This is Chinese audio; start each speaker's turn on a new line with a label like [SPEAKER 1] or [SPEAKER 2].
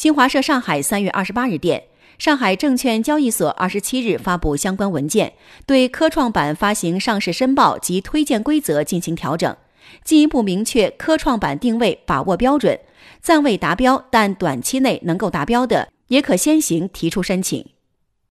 [SPEAKER 1] 新华社上海三月二十八日电上海证券交易所二十七日发布相关文件对科创板发行上市申报及推荐规则进行调整进一步明确科创板定位把握标准暂未达标但短期内能够达标的也可先行提出申请。